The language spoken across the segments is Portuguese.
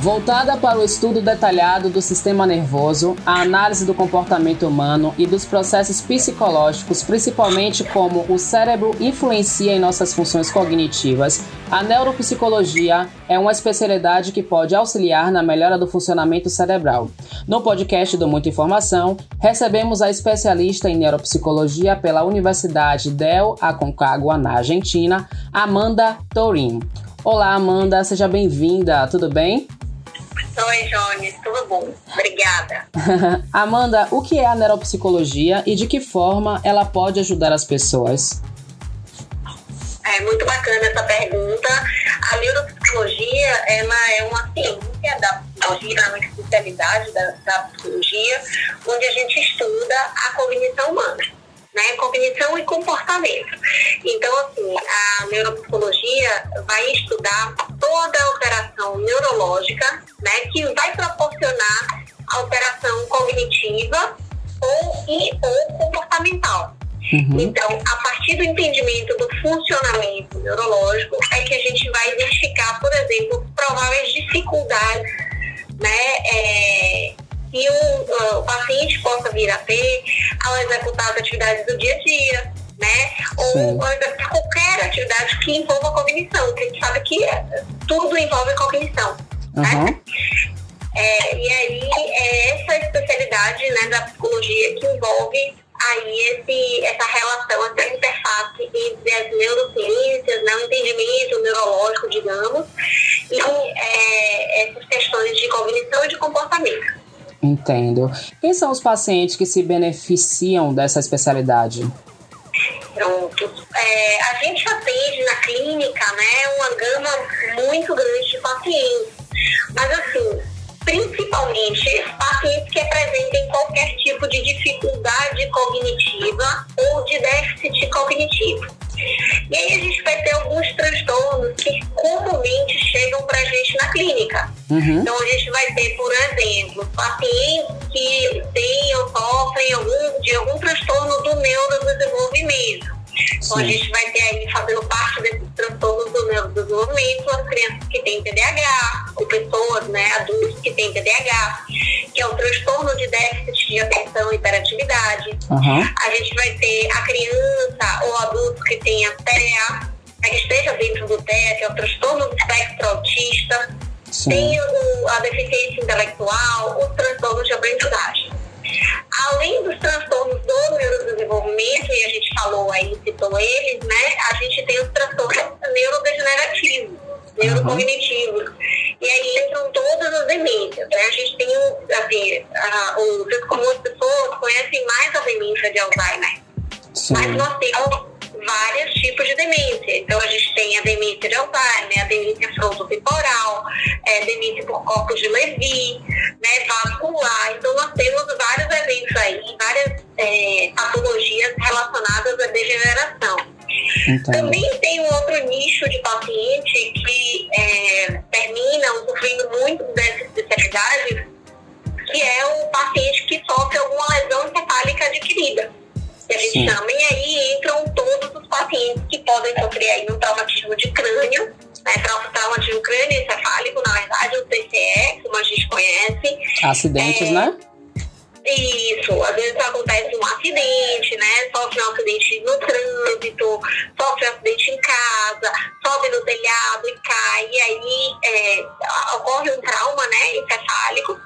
voltada para o estudo detalhado do sistema nervoso, a análise do comportamento humano e dos processos psicológicos, principalmente como o cérebro influencia em nossas funções cognitivas. A neuropsicologia é uma especialidade que pode auxiliar na melhora do funcionamento cerebral. No podcast do Muita Informação, recebemos a especialista em neuropsicologia pela Universidade Del Aconcagua, na Argentina, Amanda Torin. Olá, Amanda, seja bem-vinda, tudo bem? Oi, Jones, tudo bom? Obrigada. Amanda, o que é a neuropsicologia e de que forma ela pode ajudar as pessoas? É muito bacana essa pergunta. A neuropsicologia ela é uma ciência da psicologia, é uma especialidade da, da psicologia, onde a gente estuda a cognição humana né? Cognição e comportamento. Então, assim, a neuropsicologia vai estudar toda a alteração neurológica, né? Que vai proporcionar alteração cognitiva ou, e, ou comportamental. Uhum. Então, a partir do entendimento do funcionamento neurológico, é que a gente vai identificar, por exemplo, prováveis dificuldades, né? É, que o, o paciente possa vir a ter ao executar as atividades do dia a dia, né? Ou, ou qualquer atividade que envolva cognição, porque a gente sabe que é, tudo envolve cognição, uhum. né? É, e aí é essa especialidade né, da psicologia que envolve aí esse, essa relação, essa interface entre as neurociências, né, o entendimento neurológico, digamos, e é, essas questões de cognição e de comportamento. Entendo. Quem são os pacientes que se beneficiam dessa especialidade? Pronto. É, a gente atende na clínica né, uma gama muito grande de pacientes. Mas, assim, principalmente pacientes que apresentem qualquer tipo de dificuldade cognitiva ou de déficit cognitivo. E aí a gente vai ter alguns transtornos que comumente chegam para a gente na clínica. Uhum. Então a gente vai ter, por exemplo, pacientes que têm ou sofrem algum, de algum transtorno do neurodesenvolvimento. Então a gente vai ter aí, fazendo parte desses transtornos do neurodesenvolvimento, as crianças que têm TDAH, ou pessoas, né, adultos que têm TDAH, que é o transtorno de déficit de atenção e hiperatividade. Uhum. A gente vai ter a criança ou adulto que tenha TEA, que esteja dentro do TEA, que é o transtorno do espectro autista. Sim. Tem o, a deficiência intelectual, os transtornos de aprendizagem. Além dos transtornos do neurodesenvolvimento, e a gente falou aí, citou eles, né? A gente tem os transtornos neurodegenerativos, neurocognitivos. Uhum. E aí entram todas as demências, né? A gente tem, assim, a, o comum as pessoas conhecem mais a demência de Alzheimer. Sim. Mas nós temos vários tipos de demência. Então, a gente tem a demência de Alzheimer, a demência frontotemporal, é, demência por corpos de Levy, né, vascular. Então, nós temos vários eventos aí, várias é, patologias relacionadas à degeneração. Então. Também tem um outro nicho de paciente que é, terminam sofrendo muito dessa especialidade, que é o paciente que sofre alguma lesão encefálica adquirida que a gente Sim. chama, sofrer aí um traumatismo de crânio, né, traumatismo crânio encefálico, na verdade, o TCE, como a gente conhece. Acidentes, é, né? Isso, às vezes acontece um acidente, né? Sofre um acidente no trânsito, sofre um acidente em casa, sobe no telhado e cai, e aí é, ocorre um trauma, né, encefálico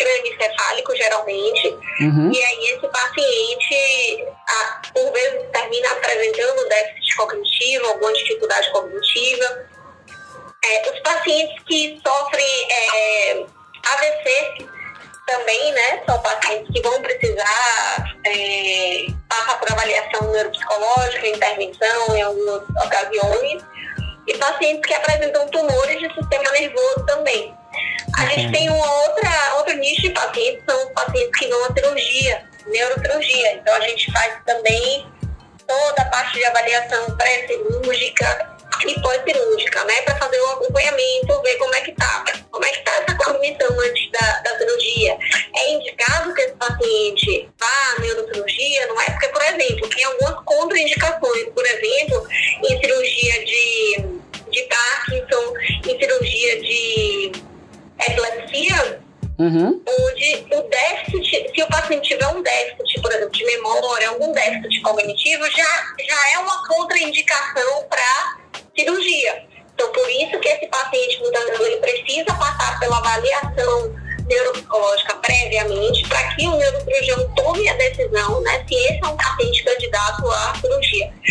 crânioencefálico, geralmente. Uhum. E aí esse paciente, cognitiva. É, os pacientes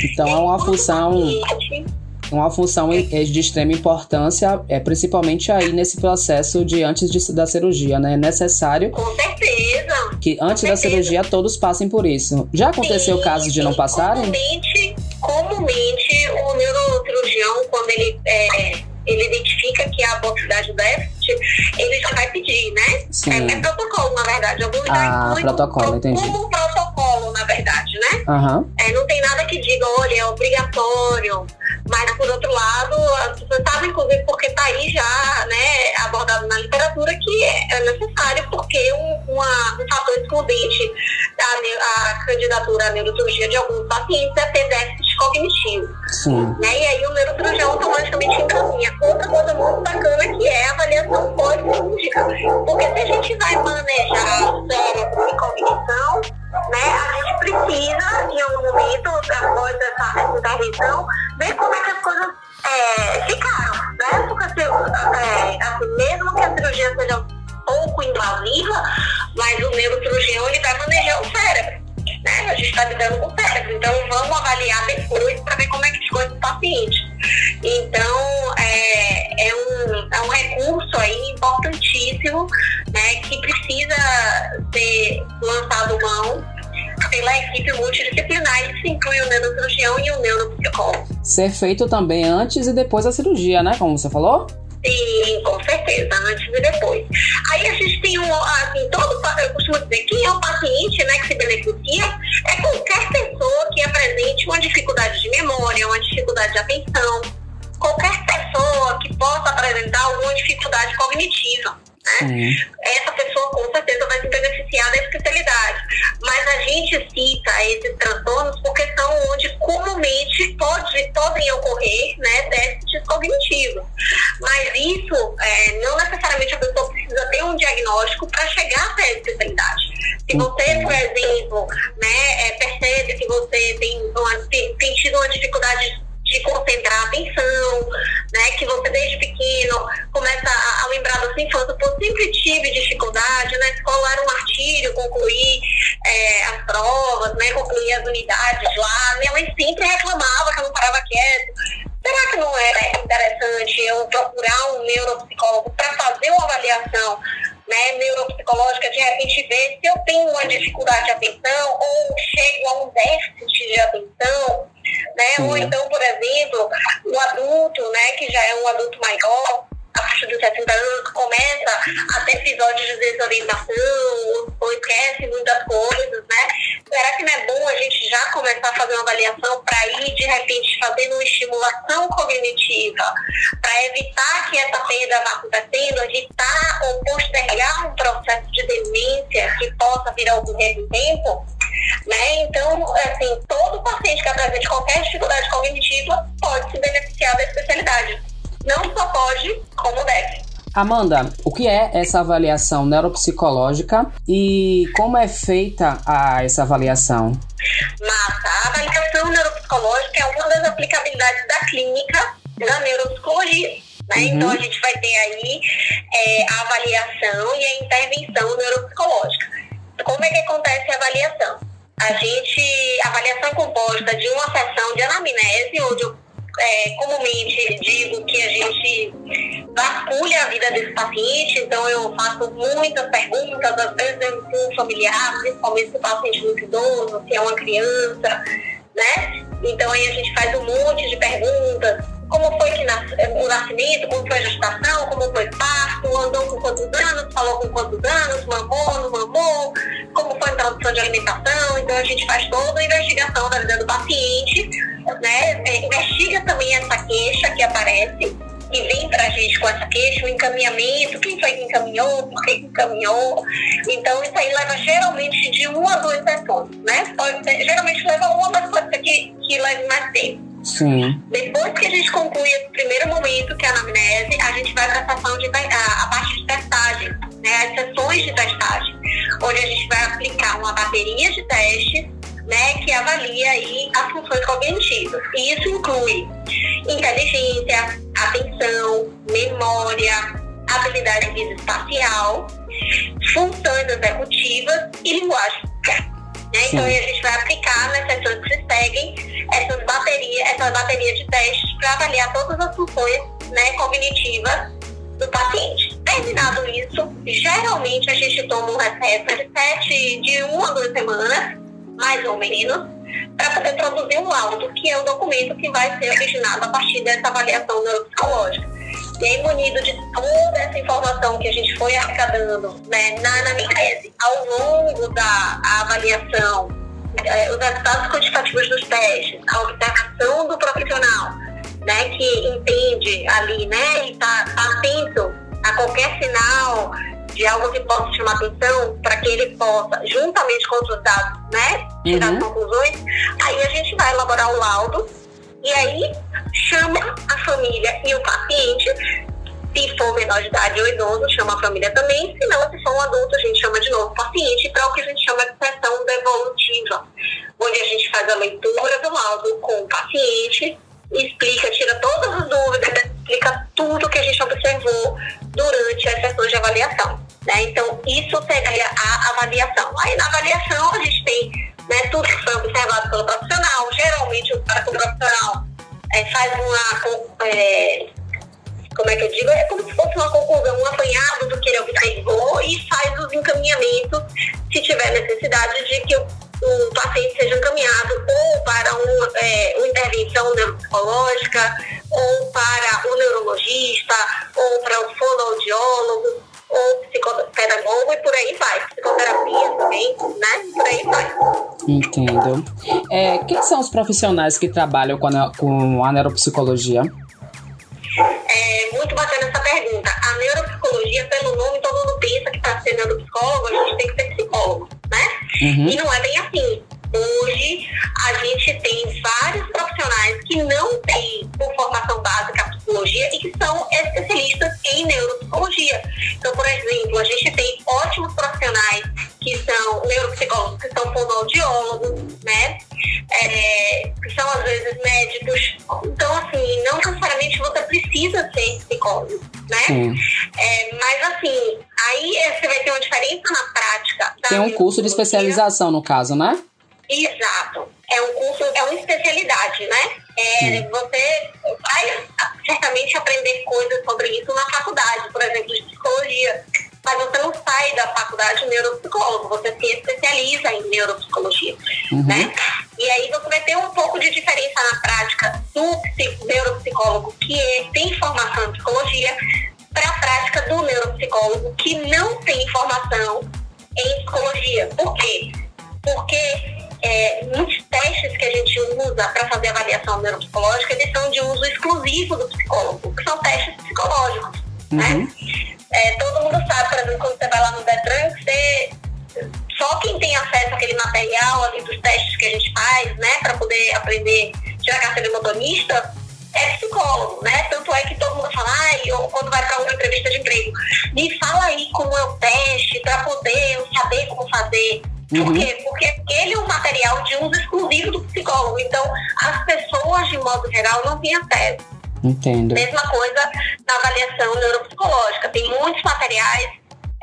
Então, é uma função... Uma função de extrema importância, é principalmente aí nesse processo de antes de, da cirurgia, né? É necessário. Com certeza. Que antes da cirurgia todos passem por isso. Já aconteceu sim, casos de não passarem? Comumente, comumente o neurocirurgião, quando ele, é, ele identifica que a possibilidade do déficit, ele já vai pedir, né? Sim. É, é protocolo, na verdade. Ah, protocolo, entendi. Como protocolo, na verdade, né? Uhum. Literatura que é necessário, porque um, uma, um fator excludente da a candidatura à neurocirurgia de alguns pacientes é ter déficit cognitivo. Sim. Né? E aí o neurocirurgião automaticamente encaminha. Outra coisa muito bacana que é a avaliação pós-cirúrgica. Porque se a gente vai manejar cérebro e cognição, né, a gente precisa, em algum momento, após essa intervenção, ver como é que as coisas é, ficaram. Né? Porque é, assim, mesmo que a cirurgia seja pouco invasiva, mas o neurocirurgião ele vai manejar o cérebro. Né? A gente está lidando com o cérebro, então vamos avaliar depois para ver como é que ficou esse paciente. Então, é, é, um, é um recurso aí importantíssimo né, que precisa ser lançado mão pela equipe multidisciplinar, que se inclui o neurocirurgião e o neuropsicólogo. Ser feito também antes e depois da cirurgia, né? Como você falou? Sim, com certeza, antes e depois. Aí a gente tem um, assim, todo, eu costumo dizer, quem é o paciente né, que se beneficia é qualquer pessoa que apresente uma dificuldade de memória, uma dificuldade de atenção, qualquer pessoa que possa apresentar alguma dificuldade cognitiva. Né? Essa pessoa com certeza vai se beneficiar da especialidade. Mas a gente cita esses transtornos porque são onde comumente pode, podem ocorrer né, déficits cognitivos. Mas isso, é, não necessariamente a pessoa precisa ter um diagnóstico para chegar até a especialidade. Se você, dificuldade de atenção ou chego a um déficit de atenção, né? Ou então, por exemplo, o adulto, né, que já é um adulto maior, a partir dos 60 anos, começa a ter episódios de desorientação, ou esquece muitas coisas, né? Será que não é bom a gente já começar a fazer uma avaliação para ir, de repente, fazendo uma estimulação cognitiva, para evitar que essa perda vá acontecendo, evitar ou postergar um processo de demência que possa vir ao decorrer do tempo? Né? Então, assim, todo paciente que apresente qualquer dificuldade cognitiva pode se beneficiar da especialidade. Não só pode, como deve. Amanda, o que é essa avaliação neuropsicológica e como é feita a, essa avaliação? Massa, a avaliação neuropsicológica é uma das aplicabilidades da clínica da neuropsicologia. Né? Uhum. Então a gente vai ter aí é, a avaliação e a intervenção neuropsicológica. Como é que acontece a avaliação? A gente, a avaliação é composta de uma sessão de anamnese, onde eu é, comumente digo que a gente vasculha a vida desse paciente, então eu faço muitas perguntas, às vezes eu um familiar, principalmente se o paciente é muito idoso, se é uma criança, né? Então aí a gente faz um monte de perguntas como foi que nas, o nascimento, como foi a gestação, como foi o parto, andou com quantos anos, falou com quantos anos, mamou, não mamou, como foi a introdução de alimentação. Então a gente faz toda a investigação da vida do paciente, né? Também essa queixa que aparece e vem para a gente com essa queixa, o encaminhamento, quem foi que encaminhou, por que encaminhou. Então, isso aí leva geralmente de uma a duas sessões, né? Pode ser, geralmente leva uma, mas pode ser que, que leve mais tempo. Sim. Depois que a gente conclui esse primeiro momento, que é a anamnese, a gente vai para a sessão de a, a parte de testagem. né, as sessões de testagem, onde a gente vai aplicar uma bateria de testes né, que avalia aí as funções cognitivas. E isso inclui inteligência, atenção, memória, habilidade espacial, funções executivas e linguagem. Né? Então a gente vai aplicar nas sessões que se seguem essas baterias, essa bateria de testes para avaliar todas as funções né, cognitivas do paciente. Terminado isso, geralmente a gente toma um recesso de sete, de uma a duas semanas, mais ou menos, para poder produzir um laudo, que é o documento que vai ser originado a partir dessa avaliação neuropsicológica. E aí, munido de toda essa informação que a gente foi arrecadando né, na anamnese ao longo da avaliação, é, os resultados quantitativos dos testes, a observação do profissional, né, que entende ali, né, e está tá atento a qualquer sinal de algo que possa chamar atenção, para que ele possa, juntamente com os dados, né, tirar uhum. conclusões, aí a gente vai elaborar o laudo e aí chama a família e o paciente. Se for menor de idade ou idoso, chama a família também. Se não, se for um adulto, a gente chama de novo o paciente para o que a gente chama de sessão devolutiva, onde a gente faz a leitura do laudo com o paciente, explica, tira todas as dúvidas, explica tudo que a gente observou durante as sessões de avaliação. Né? Então, isso seria a avaliação. Aí, na avaliação, a gente tem né, tudo que foi observado pelo profissional. Geralmente, o profissional é, faz uma. É, como é que eu digo? É como se fosse uma conclusão, um apanhado do que ele observou e faz os encaminhamentos, se tiver necessidade, de que o, o paciente seja encaminhado ou para um, é, uma intervenção neuropsicológica, ou para o neurologista, ou para o fonoaudiólogo ou psicopedagogo e por aí vai. Psicoterapia também, né? Por aí vai. Entendo. É, quem são os profissionais que trabalham com a, com a neuropsicologia? É muito bacana essa pergunta. A neuropsicologia, pelo nome, todo mundo pensa que para ser neuropsicólogo a gente tem que ser psicólogo, né? Uhum. E não é bem assim. Hoje a gente tem vários profissionais que não têm por formação psicologia e que são especialistas em neuropsicologia. Então, por exemplo, a gente tem ótimos profissionais que são neuropsicólogos, que são fonoaudiólogos, né? É, que são às vezes médicos. Então, assim, não necessariamente você precisa ser psicólogo, né? É, mas assim, aí você vai ter uma diferença na prática. Tem um curso de especialização no caso, né? Exato. É um curso, é uma especialidade, né? É, você vai certamente aprender coisas sobre isso na faculdade, por exemplo, de psicologia. Mas você não sai da faculdade de neuropsicólogo, você se especializa em neuropsicologia, uhum. né? E aí você vai ter um pouco de diferença na prática do neuropsicólogo que é, tem formação em psicologia para a prática do neuropsicólogo que não tem formação em psicologia. Por quê? Porque é, muitos testes que a gente usa para fazer avaliação neuropsicológica, eles são de uso exclusivo do psicólogo, que são testes psicológicos. Né? Uhum. Né? É, todo mundo sabe, por exemplo, quando você vai lá no Detran, você, só quem tem acesso àquele material ali dos testes que a gente faz, né, para poder aprender tirar carteira de motorista, é psicólogo, né? Tanto é que todo mundo fala, ai, ou quando vai para uma entrevista de emprego, me fala aí como é o teste para poder eu saber como fazer. Uhum. Por quê? Porque ele é um material de uso exclusivo do psicólogo. Então, as pessoas, de modo geral, não têm acesso. Entendo. Mesma coisa na avaliação neuropsicológica. Tem muitos materiais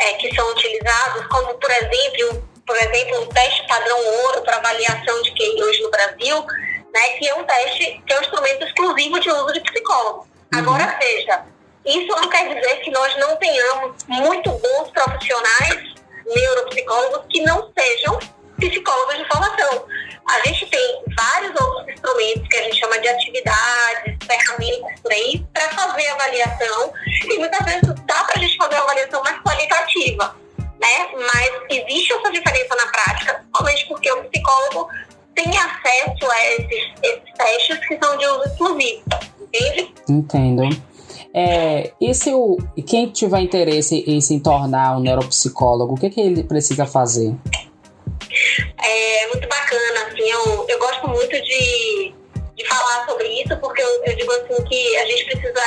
é, que são utilizados, como, por exemplo, por exemplo, o teste padrão ouro para avaliação de QI hoje no Brasil, né, que é um teste, que é um instrumento exclusivo de uso de psicólogo. Uhum. Agora, veja, isso não quer dizer que nós não tenhamos muito bons profissionais neuropsicólogos que não sejam psicólogos de formação. A gente tem vários outros instrumentos que a gente chama de atividades, ferramentas por aí, para fazer avaliação. E muitas vezes dá para a gente fazer uma avaliação mais qualitativa, né? Mas existe essa diferença na prática, somente porque o psicólogo tem acesso a esses, esses testes que são de uso exclusivo, entende? Entendo. É, e se o, quem tiver interesse em se tornar um neuropsicólogo, o que, que ele precisa fazer? É muito bacana, assim, eu, eu gosto muito de, de falar sobre isso, porque eu, eu digo assim que a gente precisa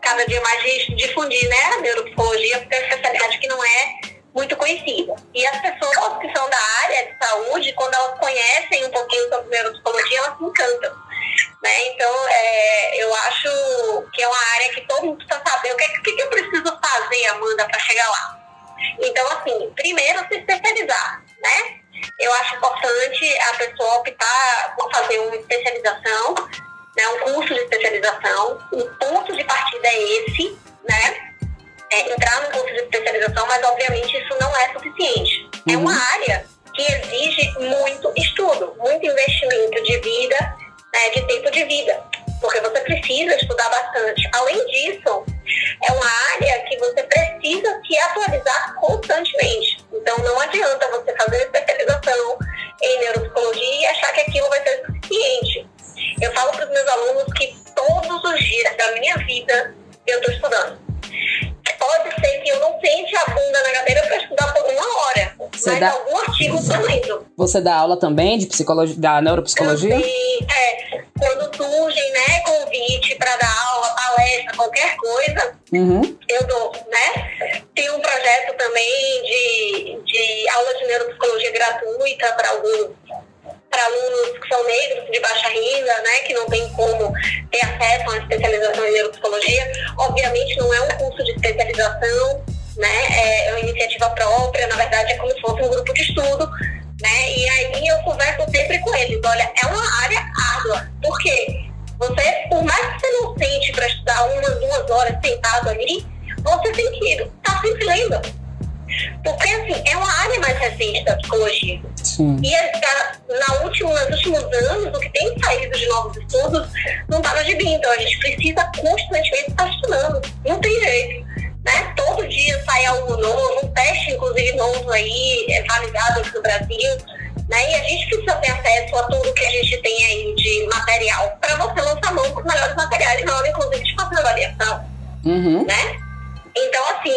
cada dia mais difundir né, a neuropsicologia, porque é uma especialidade que não é muito conhecida. E as pessoas que são da área de saúde, quando elas conhecem um pouquinho sobre neuropsicologia, elas se encantam. Né? Então, é, eu acho que é uma área que todo mundo precisa saber o que, que, que eu preciso fazer, Amanda, para chegar lá. Então, assim, primeiro se especializar, né? Eu acho importante a pessoa optar por fazer uma especialização, né, um curso de especialização. O ponto de partida é esse, né? É entrar no curso de especialização, mas obviamente isso não é suficiente. É uhum. É uma área de vida, porque você precisa estudar bastante. Além disso, é uma área que você precisa se atualizar constantemente. Então, não adianta você fazer especialização em neuropsicologia e achar que aquilo vai ser suficiente. Eu falo para os meus alunos que todos os dias da minha vida eu estou estudando. Pode ser que eu não sente a bunda na cadeira para estudar por uma hora, você mas dá... algum artigo eu lendo. Você dá aula também de psicologia, da neuropsicologia? Qualquer coisa, uhum. eu dou, né? Tem um projeto também de, de aula de neuropsicologia gratuita para alguns para alunos que são negros, de baixa renda, né, que não tem como ter acesso a uma especialização em neuropsicologia. Obviamente não é um curso de especialização, né, é uma iniciativa própria, na verdade é como se fosse um grupo de estudo, né, e aí eu converso sempre com eles, olha, é uma área árdua, por quê? Você, por mais que você não sente para estudar umas, duas horas sentado ali, você tem que estar tá sempre lendo porque, assim, é uma área mais recente da psicologia. Sim. E tá, na última, nos últimos anos, o que tem saído de novos estudos não está no gibi. Então, a gente precisa constantemente estar estudando. Não tem jeito. Né? Todo dia sai algo novo, um teste, inclusive, novo aí, é validado aqui no Brasil. Né? E a gente precisa ter acesso a tudo que a gente tem aí de material para você lançar mão com os melhores materiais na hora, inclusive, de fazer avaliação. Uhum. Né? Então, assim,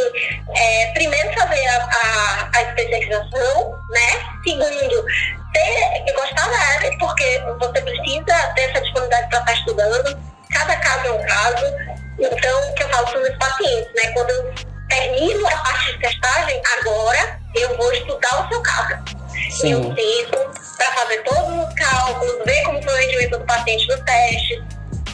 é, primeiro fazer a, a, a, especialização, né? Segundo, ter, gostar da área, porque você precisa ter essa disponibilidade para estar estudando. Cada caso é um caso. Então, o que eu falo para os meus pacientes, né? Quando eu termino a parte de testagem, agora eu vou estudar o seu caso. Sim. Eu tento para fazer todos os cálculos, ver como foi o rendimento do paciente no teste,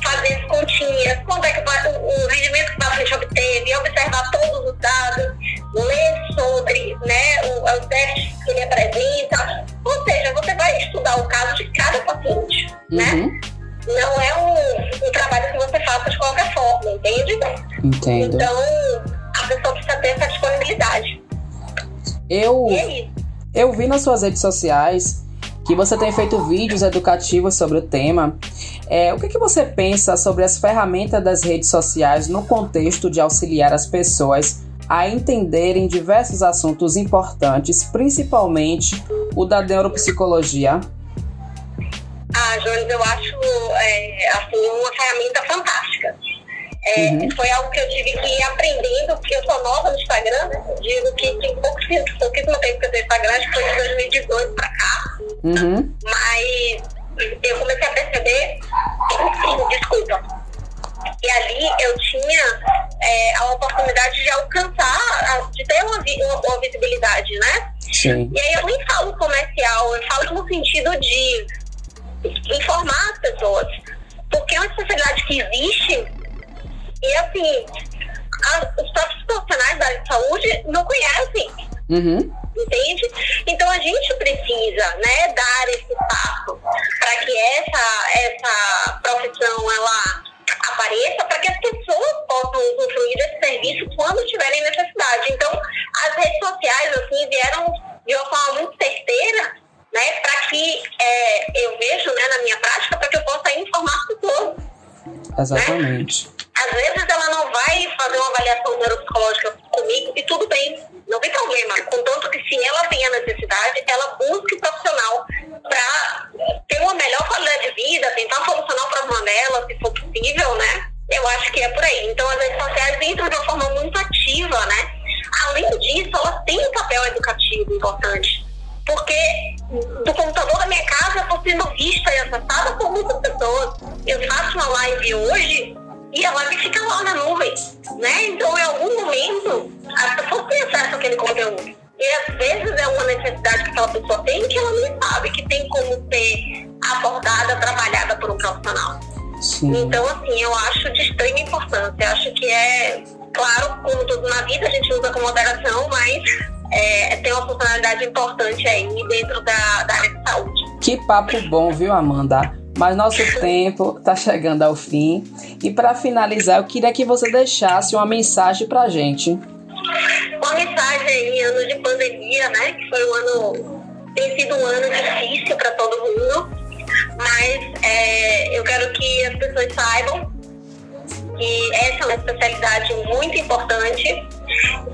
fazer as continhas, quanto é que o, o rendimento que o paciente obteve, observar todos os dados, ler sobre né, os testes que ele apresenta. Ou seja, você vai estudar o caso de cada paciente, né? uhum. né? Não é um, um, trabalho que você faça de qualquer forma, entende? Entendo. Então, a pessoa precisa ter essa disponibilidade. Eu, é eu vi nas suas redes sociais que você tem feito vídeos educativos sobre o tema. É, o que, que você pensa sobre as ferramentas das redes sociais no contexto de auxiliar as pessoas a entenderem diversos assuntos importantes, principalmente o da neuropsicologia? Ah, Jones, eu acho é, assim, uma ferramenta fantástica. É, uhum. Foi algo que eu tive que ir aprendendo, porque eu sou nova no Instagram, né? Digo que tem pouquíssimo, pouquíssimo tempo que eu tenho Instagram, acho que foi de 2018 para cá. Uhum. Mas eu comecei a perceber, desculpa, e ali eu tinha é, a oportunidade de alcançar, de ter uma, uma, uma visibilidade, né? Sim. E aí eu nem falo comercial, eu falo no sentido de informar as pessoas. Porque é uma especialidade que existe assim, a, os próprios profissionais da área de saúde não conhecem. Uhum. Entende? Então a gente precisa né, dar esse passo para que essa, essa profissão ela apareça, para que as pessoas possam usufruir desse serviço quando tiverem necessidade. Então, as redes sociais assim, vieram de uma forma muito certeira né, para que é, eu vejo né, na minha prática, para que eu possa informar as pessoas. Exatamente. Né? Às vezes ela não vai fazer uma avaliação neuropsicológica comigo e tudo bem, não tem problema. Contanto que se ela tem a necessidade, ela busque o moderação, mas é, tem uma funcionalidade importante aí dentro da, da área de saúde. Que papo bom, viu, Amanda? Mas nosso tempo está chegando ao fim. E para finalizar, eu queria que você deixasse uma mensagem para gente. Uma mensagem em ano de pandemia, né? Que foi um ano. tem sido um ano difícil para todo mundo. Mas é, eu quero que as pessoas saibam que essa é uma especialidade muito importante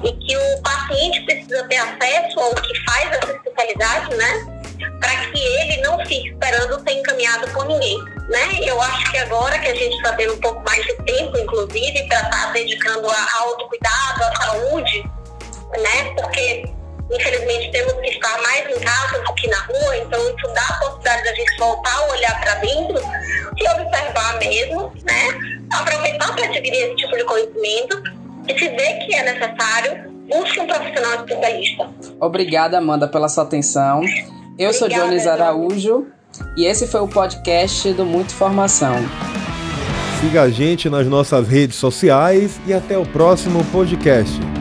e que o paciente precisa ter acesso ao que faz essa especialidade, né? Para que ele não fique esperando ser encaminhado por ninguém, né? Eu acho que agora que a gente está tendo um pouco mais de tempo, inclusive, para estar tá dedicando a autocuidado, à saúde, né? Porque infelizmente temos que estar mais em casa do que na rua, então isso dá a possibilidade da gente voltar a olhar para dentro, se observar mesmo, né? Aproveitar para adquirir esse tipo de conhecimento e se vê que é necessário, busque um profissional especialista. Obrigada, Amanda, pela sua atenção. Eu Obrigada, sou Dionis Araújo e esse foi o podcast do Muito Formação. Siga a gente nas nossas redes sociais e até o próximo podcast.